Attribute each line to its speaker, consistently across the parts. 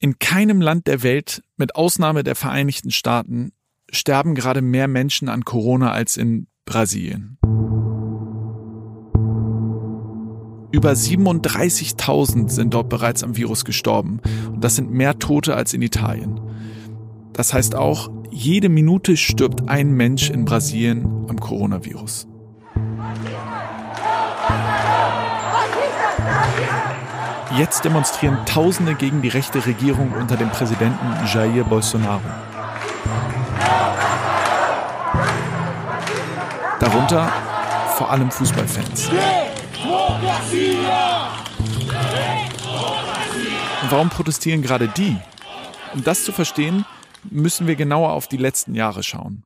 Speaker 1: In keinem Land der Welt, mit Ausnahme der Vereinigten Staaten, sterben gerade mehr Menschen an Corona als in Brasilien. Über 37.000 sind dort bereits am Virus gestorben und das sind mehr Tote als in Italien. Das heißt auch, jede Minute stirbt ein Mensch in Brasilien am Coronavirus. Jetzt demonstrieren Tausende gegen die rechte Regierung unter dem Präsidenten Jair Bolsonaro. Darunter vor allem Fußballfans. Und warum protestieren gerade die? Um das zu verstehen, müssen wir genauer auf die letzten Jahre schauen.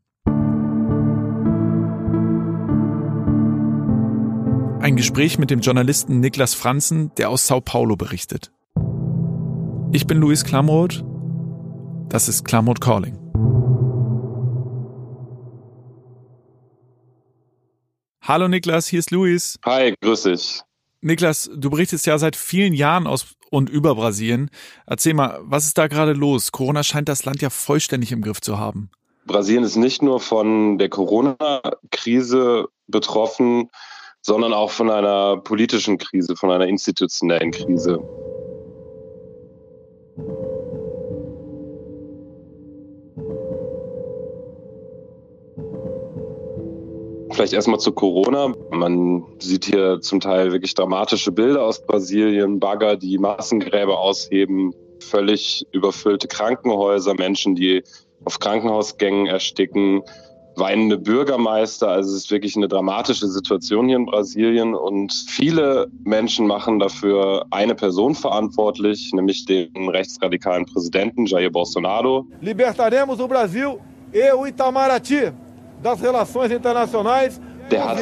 Speaker 1: Ein Gespräch mit dem Journalisten Niklas Franzen, der aus Sao Paulo berichtet. Ich bin Luis Klamroth. Das ist Klamroth Calling. Hallo Niklas, hier ist Luis.
Speaker 2: Hi, grüß dich.
Speaker 1: Niklas, du berichtest ja seit vielen Jahren aus und über Brasilien. Erzähl mal, was ist da gerade los? Corona scheint das Land ja vollständig im Griff zu haben.
Speaker 2: Brasilien ist nicht nur von der Corona-Krise betroffen, sondern auch von einer politischen Krise, von einer institutionellen Krise. Vielleicht erstmal zu Corona. Man sieht hier zum Teil wirklich dramatische Bilder aus Brasilien, Bagger, die Massengräber ausheben, völlig überfüllte Krankenhäuser, Menschen, die auf Krankenhausgängen ersticken, weinende Bürgermeister. Also es ist wirklich eine dramatische Situation hier in Brasilien und viele Menschen machen dafür eine Person verantwortlich, nämlich den rechtsradikalen Präsidenten Jair Bolsonaro. Libertaremos o Brasil e o Itamaraty das Relações Internacionais der hat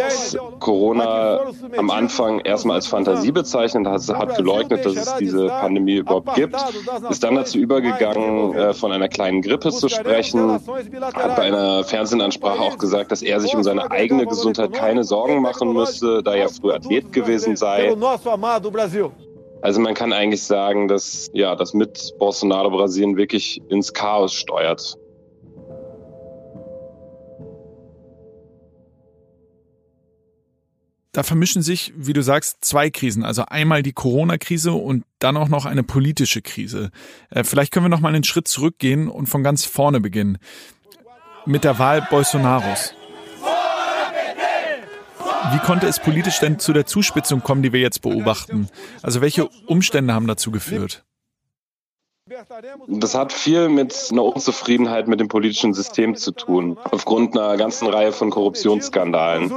Speaker 2: Corona am Anfang erstmal als Fantasie bezeichnet, hat geleugnet, dass es diese Pandemie überhaupt gibt, ist dann dazu übergegangen, äh, von einer kleinen Grippe zu sprechen, hat bei einer Fernsehansprache auch gesagt, dass er sich um seine eigene Gesundheit keine Sorgen machen müsse, da er früher Athlet gewesen sei. Also man kann eigentlich sagen, dass ja, das mit Bolsonaro Brasilien wirklich ins Chaos steuert.
Speaker 1: Da vermischen sich, wie du sagst, zwei Krisen. Also einmal die Corona-Krise und dann auch noch eine politische Krise. Äh, vielleicht können wir noch mal einen Schritt zurückgehen und von ganz vorne beginnen. Mit der Wahl Bolsonaros. Wie konnte es politisch denn zu der Zuspitzung kommen, die wir jetzt beobachten? Also welche Umstände haben dazu geführt?
Speaker 2: Das hat viel mit einer Unzufriedenheit mit dem politischen System zu tun, aufgrund einer ganzen Reihe von Korruptionsskandalen.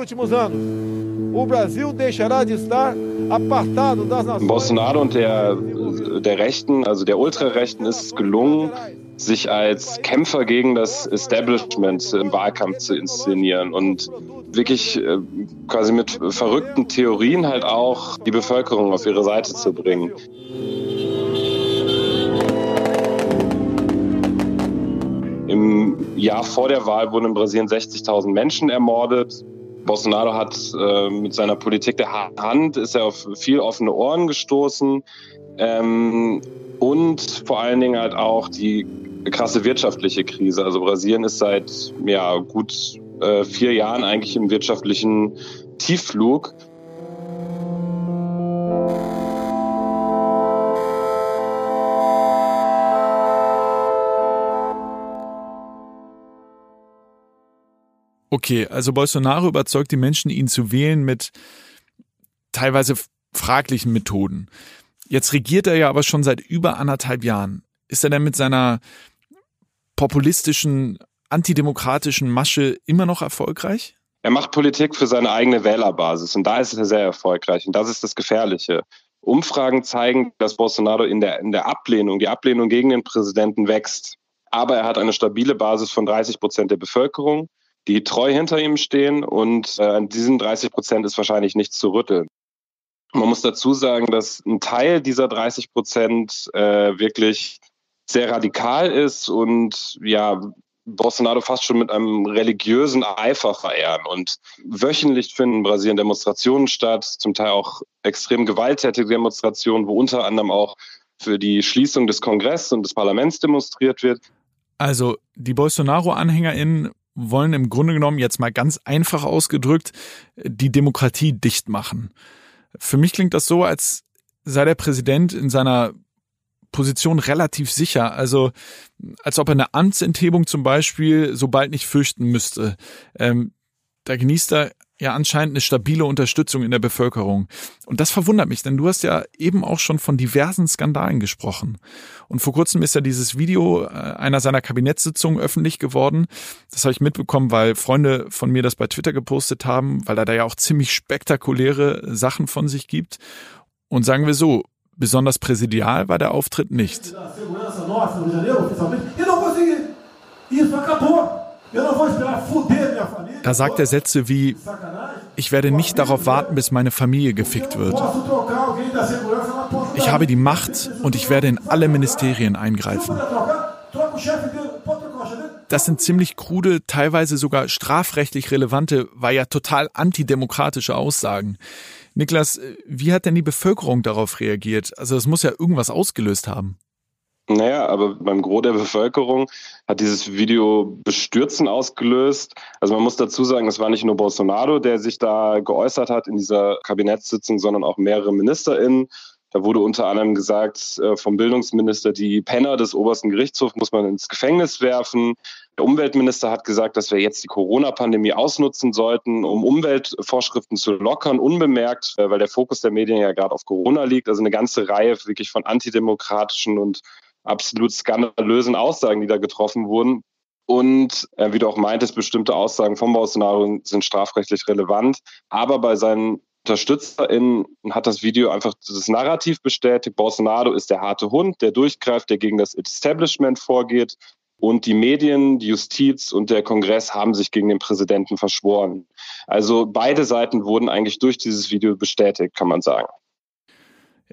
Speaker 2: Bolsonaro und der, der Rechten, also der Ultrarechten, ist es gelungen, sich als Kämpfer gegen das Establishment im Wahlkampf zu inszenieren und wirklich äh, quasi mit verrückten Theorien halt auch die Bevölkerung auf ihre Seite zu bringen. Jahr vor der Wahl wurden in Brasilien 60.000 Menschen ermordet. Bolsonaro hat äh, mit seiner Politik der Hand ist er auf viel offene Ohren gestoßen ähm, und vor allen Dingen halt auch die krasse wirtschaftliche Krise. Also Brasilien ist seit ja gut äh, vier Jahren eigentlich im wirtschaftlichen Tiefflug.
Speaker 1: Okay, also Bolsonaro überzeugt die Menschen, ihn zu wählen mit teilweise fraglichen Methoden. Jetzt regiert er ja aber schon seit über anderthalb Jahren. Ist er denn mit seiner populistischen, antidemokratischen Masche immer noch erfolgreich?
Speaker 2: Er macht Politik für seine eigene Wählerbasis und da ist er sehr erfolgreich und das ist das Gefährliche. Umfragen zeigen, dass Bolsonaro in der, in der Ablehnung, die Ablehnung gegen den Präsidenten wächst. Aber er hat eine stabile Basis von 30 Prozent der Bevölkerung die treu hinter ihm stehen und äh, an diesen 30 Prozent ist wahrscheinlich nichts zu rütteln. Man muss dazu sagen, dass ein Teil dieser 30 Prozent äh, wirklich sehr radikal ist und ja, Bolsonaro fast schon mit einem religiösen Eifer verehren. Und wöchentlich finden in Brasilien Demonstrationen statt, zum Teil auch extrem gewalttätige Demonstrationen, wo unter anderem auch für die Schließung des Kongresses und des Parlaments demonstriert wird.
Speaker 1: Also die Bolsonaro-AnhängerInnen wollen im Grunde genommen jetzt mal ganz einfach ausgedrückt die Demokratie dicht machen. Für mich klingt das so, als sei der Präsident in seiner Position relativ sicher. Also als ob er eine Amtsenthebung zum Beispiel so bald nicht fürchten müsste. Ähm, da genießt er ja anscheinend eine stabile Unterstützung in der Bevölkerung. Und das verwundert mich, denn du hast ja eben auch schon von diversen Skandalen gesprochen. Und vor kurzem ist ja dieses Video äh, einer seiner Kabinettssitzungen öffentlich geworden. Das habe ich mitbekommen, weil Freunde von mir das bei Twitter gepostet haben, weil er da ja auch ziemlich spektakuläre Sachen von sich gibt. Und sagen wir so, besonders präsidial war der Auftritt nicht. Da sagt er Sätze wie, ich werde nicht darauf warten, bis meine Familie gefickt wird. Ich habe die Macht und ich werde in alle Ministerien eingreifen. Das sind ziemlich krude, teilweise sogar strafrechtlich relevante, war ja total antidemokratische Aussagen. Niklas, wie hat denn die Bevölkerung darauf reagiert? Also es muss ja irgendwas ausgelöst haben.
Speaker 2: Naja, aber beim Gros der Bevölkerung hat dieses Video Bestürzen ausgelöst. Also man muss dazu sagen, es war nicht nur Bolsonaro, der sich da geäußert hat in dieser Kabinettssitzung, sondern auch mehrere MinisterInnen. Da wurde unter anderem gesagt äh, vom Bildungsminister, die Penner des obersten Gerichtshofs muss man ins Gefängnis werfen. Der Umweltminister hat gesagt, dass wir jetzt die Corona-Pandemie ausnutzen sollten, um Umweltvorschriften zu lockern, unbemerkt, äh, weil der Fokus der Medien ja gerade auf Corona liegt. Also eine ganze Reihe wirklich von antidemokratischen und absolut skandalösen Aussagen, die da getroffen wurden. Und äh, wie du auch meintest, bestimmte Aussagen von Bolsonaro sind strafrechtlich relevant. Aber bei seinen UnterstützerInnen hat das Video einfach das Narrativ bestätigt. Bolsonaro ist der harte Hund, der durchgreift, der gegen das Establishment vorgeht. Und die Medien, die Justiz und der Kongress haben sich gegen den Präsidenten verschworen. Also beide Seiten wurden eigentlich durch dieses Video bestätigt, kann man sagen.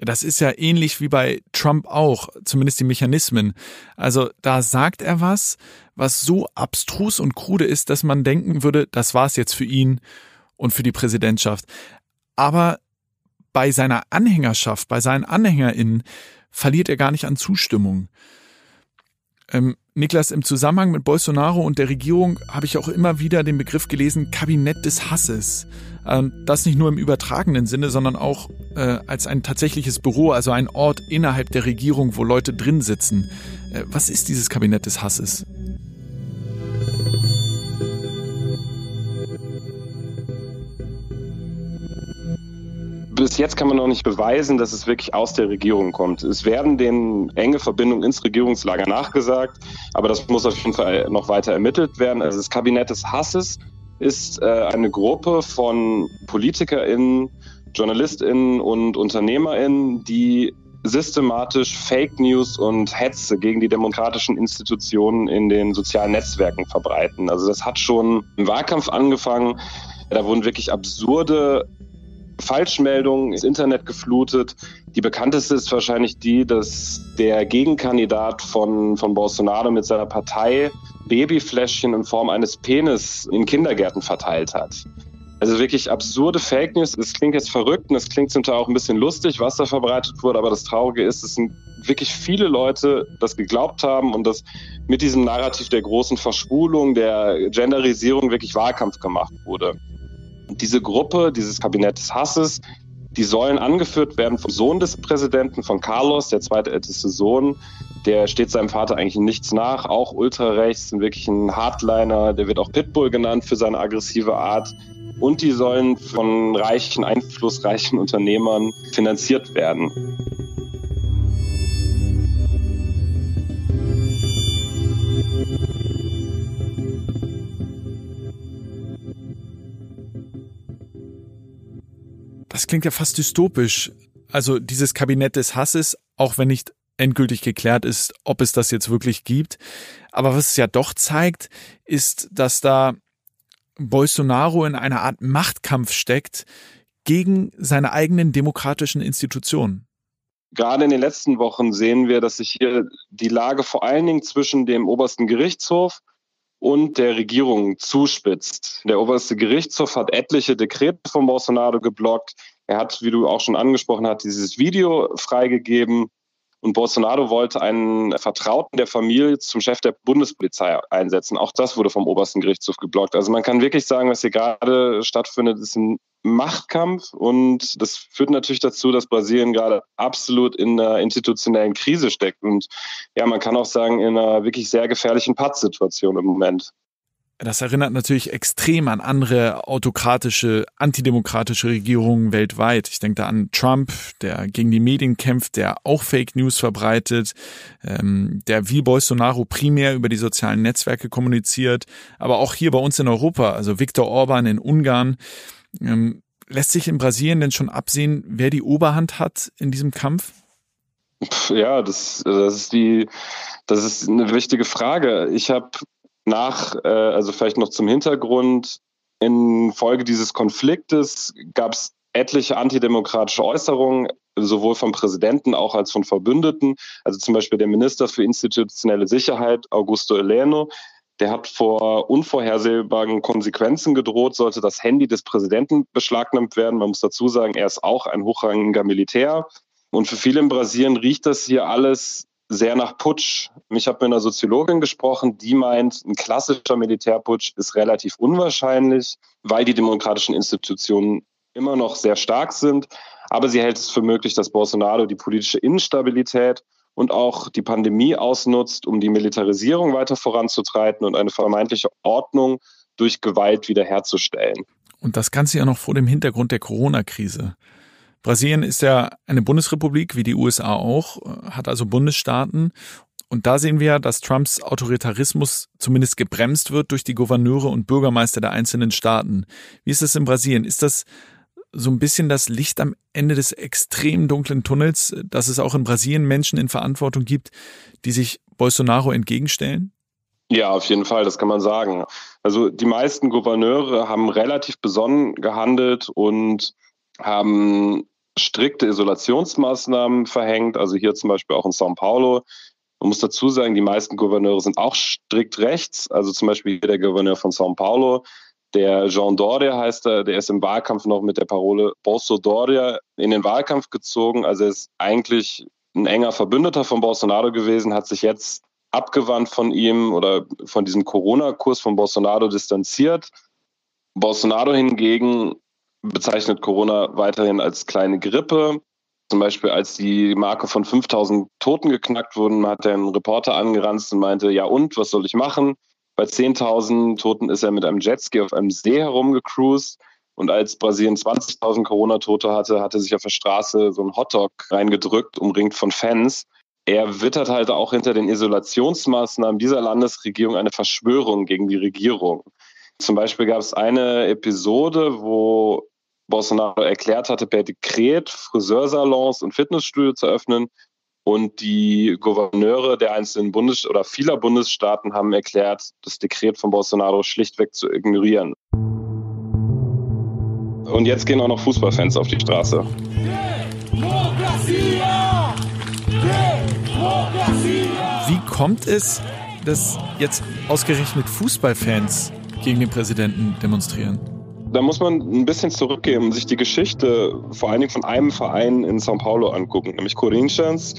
Speaker 1: Das ist ja ähnlich wie bei Trump auch, zumindest die Mechanismen. Also da sagt er was, was so abstrus und krude ist, dass man denken würde, das war's jetzt für ihn und für die Präsidentschaft. Aber bei seiner Anhängerschaft, bei seinen AnhängerInnen verliert er gar nicht an Zustimmung. Ähm, Niklas, im Zusammenhang mit Bolsonaro und der Regierung habe ich auch immer wieder den Begriff gelesen, Kabinett des Hasses. Ähm, das nicht nur im übertragenen Sinne, sondern auch äh, als ein tatsächliches Büro, also ein Ort innerhalb der Regierung, wo Leute drin sitzen. Äh, was ist dieses Kabinett des Hasses?
Speaker 2: Bis jetzt kann man noch nicht beweisen, dass es wirklich aus der Regierung kommt. Es werden denen enge Verbindungen ins Regierungslager nachgesagt, aber das muss auf jeden Fall noch weiter ermittelt werden. Also das Kabinett des Hasses ist äh, eine Gruppe von PolitikerInnen, JournalistInnen und UnternehmerInnen, die systematisch Fake News und Hetze gegen die demokratischen Institutionen in den sozialen Netzwerken verbreiten. Also das hat schon im Wahlkampf angefangen. Da wurden wirklich absurde Falschmeldungen ins Internet geflutet. Die bekannteste ist wahrscheinlich die, dass der Gegenkandidat von, von Bolsonaro mit seiner Partei Babyfläschchen in Form eines Penis in Kindergärten verteilt hat. Also wirklich absurde Fake News. Das klingt jetzt verrückt und es klingt zum Teil auch ein bisschen lustig, was da verbreitet wurde, aber das Traurige ist, es sind wirklich viele Leute das geglaubt haben und das mit diesem Narrativ der großen Verschwulung, der Genderisierung wirklich Wahlkampf gemacht wurde diese Gruppe, dieses Kabinett des Hasses, die sollen angeführt werden vom Sohn des Präsidenten, von Carlos, der zweitälteste Sohn. Der steht seinem Vater eigentlich nichts nach, auch ultrarechts, wirklich ein Hardliner, der wird auch Pitbull genannt für seine aggressive Art. Und die sollen von reichen, einflussreichen Unternehmern finanziert werden.
Speaker 1: Klingt ja fast dystopisch. Also dieses Kabinett des Hasses, auch wenn nicht endgültig geklärt ist, ob es das jetzt wirklich gibt. Aber was es ja doch zeigt, ist, dass da Bolsonaro in einer Art Machtkampf steckt gegen seine eigenen demokratischen Institutionen.
Speaker 2: Gerade in den letzten Wochen sehen wir, dass sich hier die Lage vor allen Dingen zwischen dem obersten Gerichtshof und der Regierung zuspitzt. Der oberste Gerichtshof hat etliche Dekrete von Bolsonaro geblockt. Er hat, wie du auch schon angesprochen hast, dieses Video freigegeben. Und Bolsonaro wollte einen Vertrauten der Familie zum Chef der Bundespolizei einsetzen. Auch das wurde vom obersten Gerichtshof geblockt. Also man kann wirklich sagen, was hier gerade stattfindet, ist ein Machtkampf und das führt natürlich dazu, dass Brasilien gerade absolut in einer institutionellen Krise steckt und ja, man kann auch sagen, in einer wirklich sehr gefährlichen Pattsituation im Moment.
Speaker 1: Das erinnert natürlich extrem an andere autokratische, antidemokratische Regierungen weltweit. Ich denke da an Trump, der gegen die Medien kämpft, der auch Fake News verbreitet, ähm, der wie Bolsonaro primär über die sozialen Netzwerke kommuniziert, aber auch hier bei uns in Europa, also Viktor Orban in Ungarn. Ähm, lässt sich in Brasilien denn schon absehen, wer die Oberhand hat in diesem Kampf?
Speaker 2: Ja, das, das ist die, das ist eine wichtige Frage. Ich habe nach, äh, also vielleicht noch zum Hintergrund, in Folge dieses Konfliktes gab es etliche antidemokratische Äußerungen, sowohl vom Präsidenten auch als von Verbündeten. Also zum Beispiel der Minister für institutionelle Sicherheit, Augusto Eleno, der hat vor unvorhersehbaren Konsequenzen gedroht, sollte das Handy des Präsidenten beschlagnahmt werden. Man muss dazu sagen, er ist auch ein hochrangiger Militär. Und für viele in Brasilien riecht das hier alles sehr nach Putsch. Ich habe mit einer Soziologin gesprochen, die meint, ein klassischer Militärputsch ist relativ unwahrscheinlich, weil die demokratischen Institutionen immer noch sehr stark sind. Aber sie hält es für möglich, dass Bolsonaro die politische Instabilität und auch die Pandemie ausnutzt, um die Militarisierung weiter voranzutreiben und eine vermeintliche Ordnung durch Gewalt wiederherzustellen.
Speaker 1: Und das Ganze ja noch vor dem Hintergrund der Corona-Krise. Brasilien ist ja eine Bundesrepublik, wie die USA auch, hat also Bundesstaaten. Und da sehen wir, dass Trumps Autoritarismus zumindest gebremst wird durch die Gouverneure und Bürgermeister der einzelnen Staaten. Wie ist das in Brasilien? Ist das so ein bisschen das Licht am Ende des extrem dunklen Tunnels, dass es auch in Brasilien Menschen in Verantwortung gibt, die sich Bolsonaro entgegenstellen?
Speaker 2: Ja, auf jeden Fall, das kann man sagen. Also die meisten Gouverneure haben relativ besonnen gehandelt und haben strikte Isolationsmaßnahmen verhängt, also hier zum Beispiel auch in São Paulo. Man muss dazu sagen, die meisten Gouverneure sind auch strikt rechts, also zum Beispiel der Gouverneur von São Paulo, der Jean Doria heißt er, der ist im Wahlkampf noch mit der Parole Bolso Doria in den Wahlkampf gezogen. Also er ist eigentlich ein enger Verbündeter von Bolsonaro gewesen, hat sich jetzt abgewandt von ihm oder von diesem Corona-Kurs von Bolsonaro distanziert. Bolsonaro hingegen bezeichnet Corona weiterhin als kleine Grippe. Zum Beispiel, als die Marke von 5000 Toten geknackt wurden, hat er einen Reporter angeranzt und meinte, ja und, was soll ich machen? Bei 10.000 Toten ist er mit einem Jetski auf einem See herumgecruised. Und als Brasilien 20.000 Corona-Tote hatte, hat er sich auf der Straße so einen Hotdog reingedrückt, umringt von Fans. Er wittert halt auch hinter den Isolationsmaßnahmen dieser Landesregierung eine Verschwörung gegen die Regierung. Zum Beispiel gab es eine Episode, wo Bolsonaro erklärt hatte, per Dekret Friseursalons und Fitnessstudio zu öffnen. Und die Gouverneure der einzelnen Bundes- oder vieler Bundesstaaten haben erklärt, das Dekret von Bolsonaro schlichtweg zu ignorieren. Und jetzt gehen auch noch Fußballfans auf die Straße.
Speaker 1: Wie kommt es, dass jetzt ausgerechnet Fußballfans gegen den Präsidenten demonstrieren?
Speaker 2: Da muss man ein bisschen zurückgehen und sich die Geschichte vor allen Dingen von einem Verein in São Paulo angucken, nämlich Corinthians.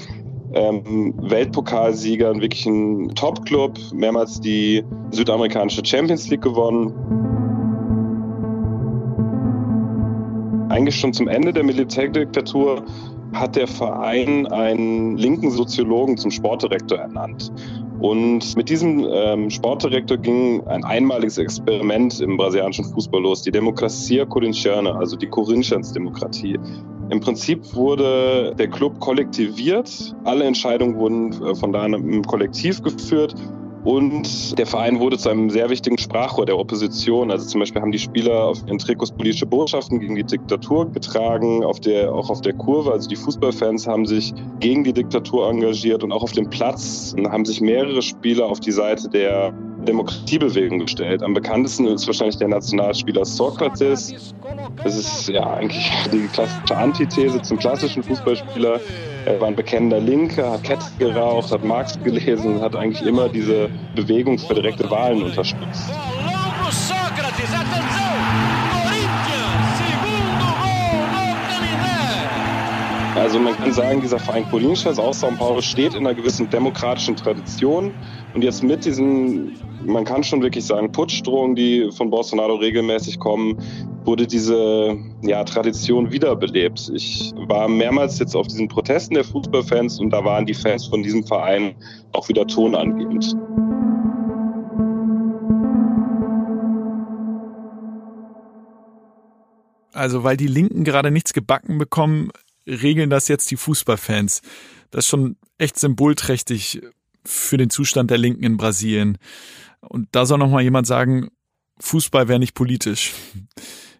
Speaker 2: Ähm, Weltpokalsieger, wirklich ein Top-Club, mehrmals die südamerikanische Champions League gewonnen. Eigentlich schon zum Ende der Militärdiktatur hat der Verein einen linken Soziologen zum Sportdirektor ernannt. Und mit diesem ähm, Sportdirektor ging ein einmaliges Experiment im brasilianischen Fußball los, die Democracia Corintiana, also die Corinthians-Demokratie. Im Prinzip wurde der Club kollektiviert, alle Entscheidungen wurden äh, von da im Kollektiv geführt und der Verein wurde zu einem sehr wichtigen Sprachrohr der Opposition. Also zum Beispiel haben die Spieler auf ihren Trikots politische Botschaften gegen die Diktatur getragen, auf der, auch auf der Kurve. Also die Fußballfans haben sich gegen die Diktatur engagiert und auch auf dem Platz haben sich mehrere Spieler auf die Seite der Demokratiebewegung gestellt. Am bekanntesten ist wahrscheinlich der Nationalspieler Sokrates. Das ist ja eigentlich die klassische Antithese zum klassischen Fußballspieler. Er war ein bekennender Linker, hat Kette geraucht, hat Marx gelesen und hat eigentlich immer diese Bewegung für direkte Wahlen unterstützt. Also man kann sagen, dieser Verein Corinthians aus São Paulo steht in einer gewissen demokratischen Tradition. Und jetzt mit diesen, man kann schon wirklich sagen, Putschdrohungen, die von Bolsonaro regelmäßig kommen, wurde diese ja, Tradition wiederbelebt. Ich war mehrmals jetzt auf diesen Protesten der Fußballfans und da waren die Fans von diesem Verein auch wieder tonangebend.
Speaker 1: Also weil die Linken gerade nichts gebacken bekommen, regeln das jetzt die Fußballfans. Das ist schon echt symbolträchtig für den Zustand der Linken in Brasilien. Und da soll noch mal jemand sagen, Fußball wäre nicht politisch.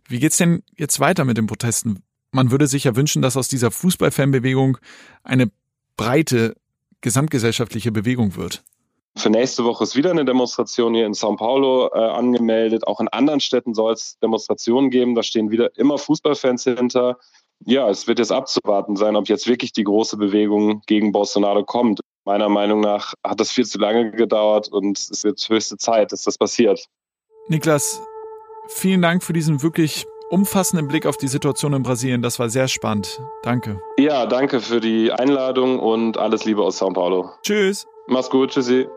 Speaker 1: Wie geht's denn jetzt weiter mit den Protesten? Man würde sich ja wünschen, dass aus dieser Fußballfanbewegung eine breite gesamtgesellschaftliche Bewegung wird.
Speaker 2: Für nächste Woche ist wieder eine Demonstration hier in São Paulo äh, angemeldet. Auch in anderen Städten soll es Demonstrationen geben. Da stehen wieder immer Fußballfans hinter. Ja, es wird jetzt abzuwarten sein, ob jetzt wirklich die große Bewegung gegen Bolsonaro kommt. Meiner Meinung nach hat das viel zu lange gedauert und es wird höchste Zeit, dass das passiert.
Speaker 1: Niklas, vielen Dank für diesen wirklich umfassenden Blick auf die Situation in Brasilien. Das war sehr spannend. Danke.
Speaker 2: Ja, danke für die Einladung und alles Liebe aus São Paulo.
Speaker 1: Tschüss.
Speaker 2: Mach's gut. Tschüssi.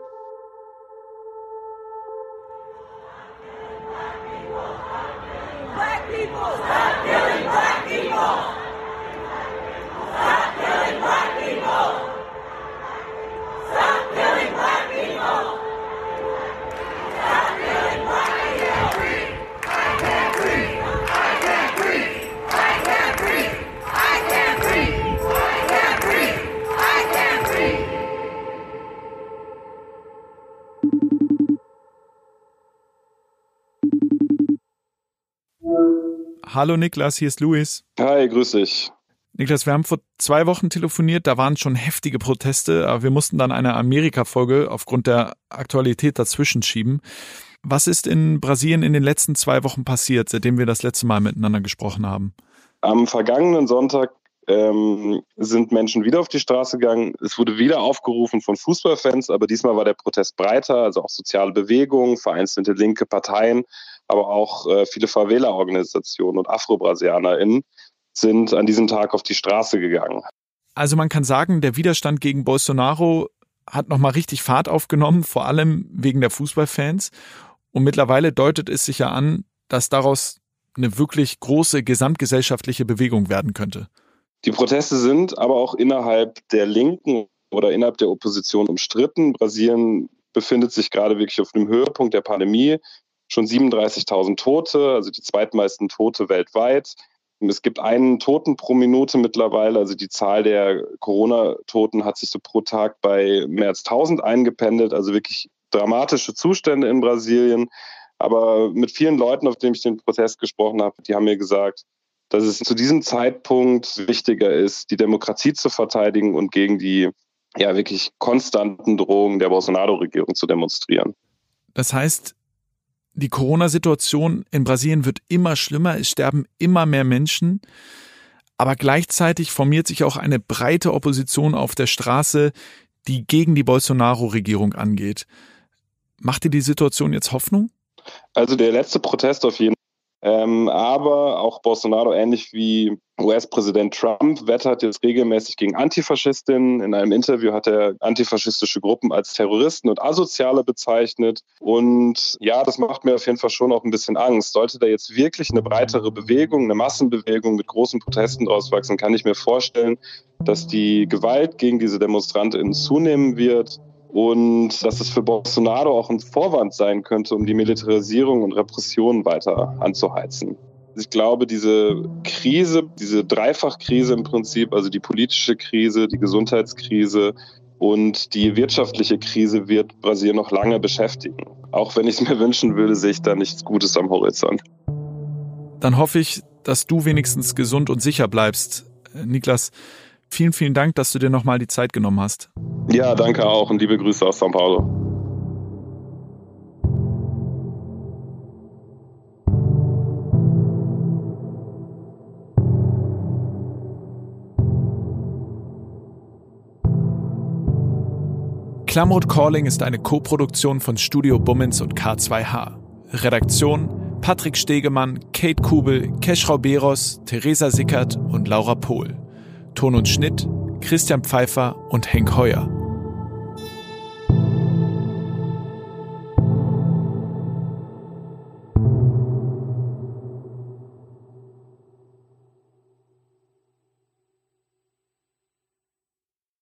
Speaker 1: Hallo Niklas, hier ist Luis.
Speaker 2: Hi, grüß dich.
Speaker 1: Niklas, wir haben vor zwei Wochen telefoniert, da waren schon heftige Proteste, aber wir mussten dann eine Amerika-Folge aufgrund der Aktualität dazwischen schieben. Was ist in Brasilien in den letzten zwei Wochen passiert, seitdem wir das letzte Mal miteinander gesprochen haben?
Speaker 2: Am vergangenen Sonntag ähm, sind Menschen wieder auf die Straße gegangen. Es wurde wieder aufgerufen von Fußballfans, aber diesmal war der Protest breiter, also auch soziale Bewegungen, vereinzelte linke Parteien aber auch äh, viele Favela-Organisationen und Afro-BrasilianerInnen sind an diesem Tag auf die Straße gegangen.
Speaker 1: Also man kann sagen, der Widerstand gegen Bolsonaro hat nochmal richtig Fahrt aufgenommen, vor allem wegen der Fußballfans. Und mittlerweile deutet es sich ja an, dass daraus eine wirklich große gesamtgesellschaftliche Bewegung werden könnte.
Speaker 2: Die Proteste sind aber auch innerhalb der Linken oder innerhalb der Opposition umstritten. Brasilien befindet sich gerade wirklich auf dem Höhepunkt der Pandemie schon 37.000 Tote, also die zweitmeisten Tote weltweit. Es gibt einen Toten pro Minute mittlerweile. Also die Zahl der Corona-Toten hat sich so pro Tag bei mehr als 1000 eingependelt. Also wirklich dramatische Zustände in Brasilien. Aber mit vielen Leuten, auf denen ich den Protest gesprochen habe, die haben mir gesagt, dass es zu diesem Zeitpunkt wichtiger ist, die Demokratie zu verteidigen und gegen die ja wirklich konstanten Drohungen der Bolsonaro-Regierung zu demonstrieren.
Speaker 1: Das heißt, die Corona-Situation in Brasilien wird immer schlimmer, es sterben immer mehr Menschen, aber gleichzeitig formiert sich auch eine breite Opposition auf der Straße, die gegen die Bolsonaro-Regierung angeht. Macht dir die Situation jetzt Hoffnung?
Speaker 2: Also der letzte Protest auf jeden ähm, aber auch Bolsonaro, ähnlich wie US-Präsident Trump, wettert jetzt regelmäßig gegen Antifaschistinnen. In einem Interview hat er antifaschistische Gruppen als Terroristen und Asoziale bezeichnet. Und ja, das macht mir auf jeden Fall schon auch ein bisschen Angst. Sollte da jetzt wirklich eine breitere Bewegung, eine Massenbewegung mit großen Protesten draus wachsen, kann ich mir vorstellen, dass die Gewalt gegen diese DemonstrantInnen zunehmen wird und dass es für Bolsonaro auch ein Vorwand sein könnte, um die Militarisierung und Repression weiter anzuheizen. Ich glaube, diese Krise, diese Dreifachkrise im Prinzip, also die politische Krise, die Gesundheitskrise und die wirtschaftliche Krise wird Brasilien noch lange beschäftigen. Auch wenn ich es mir wünschen würde, sehe ich da nichts Gutes am Horizont.
Speaker 1: Dann hoffe ich, dass du wenigstens gesund und sicher bleibst. Niklas, Vielen, vielen Dank, dass du dir nochmal die Zeit genommen hast.
Speaker 2: Ja, danke auch und liebe Grüße aus São Paulo.
Speaker 1: Klamroth Calling ist eine Koproduktion von Studio Bummens und K2H. Redaktion Patrick Stegemann, Kate Kubel, Keschrau Beros, Theresa Sickert und Laura Pohl. Ton und Schnitt Christian Pfeiffer und Henk Heuer.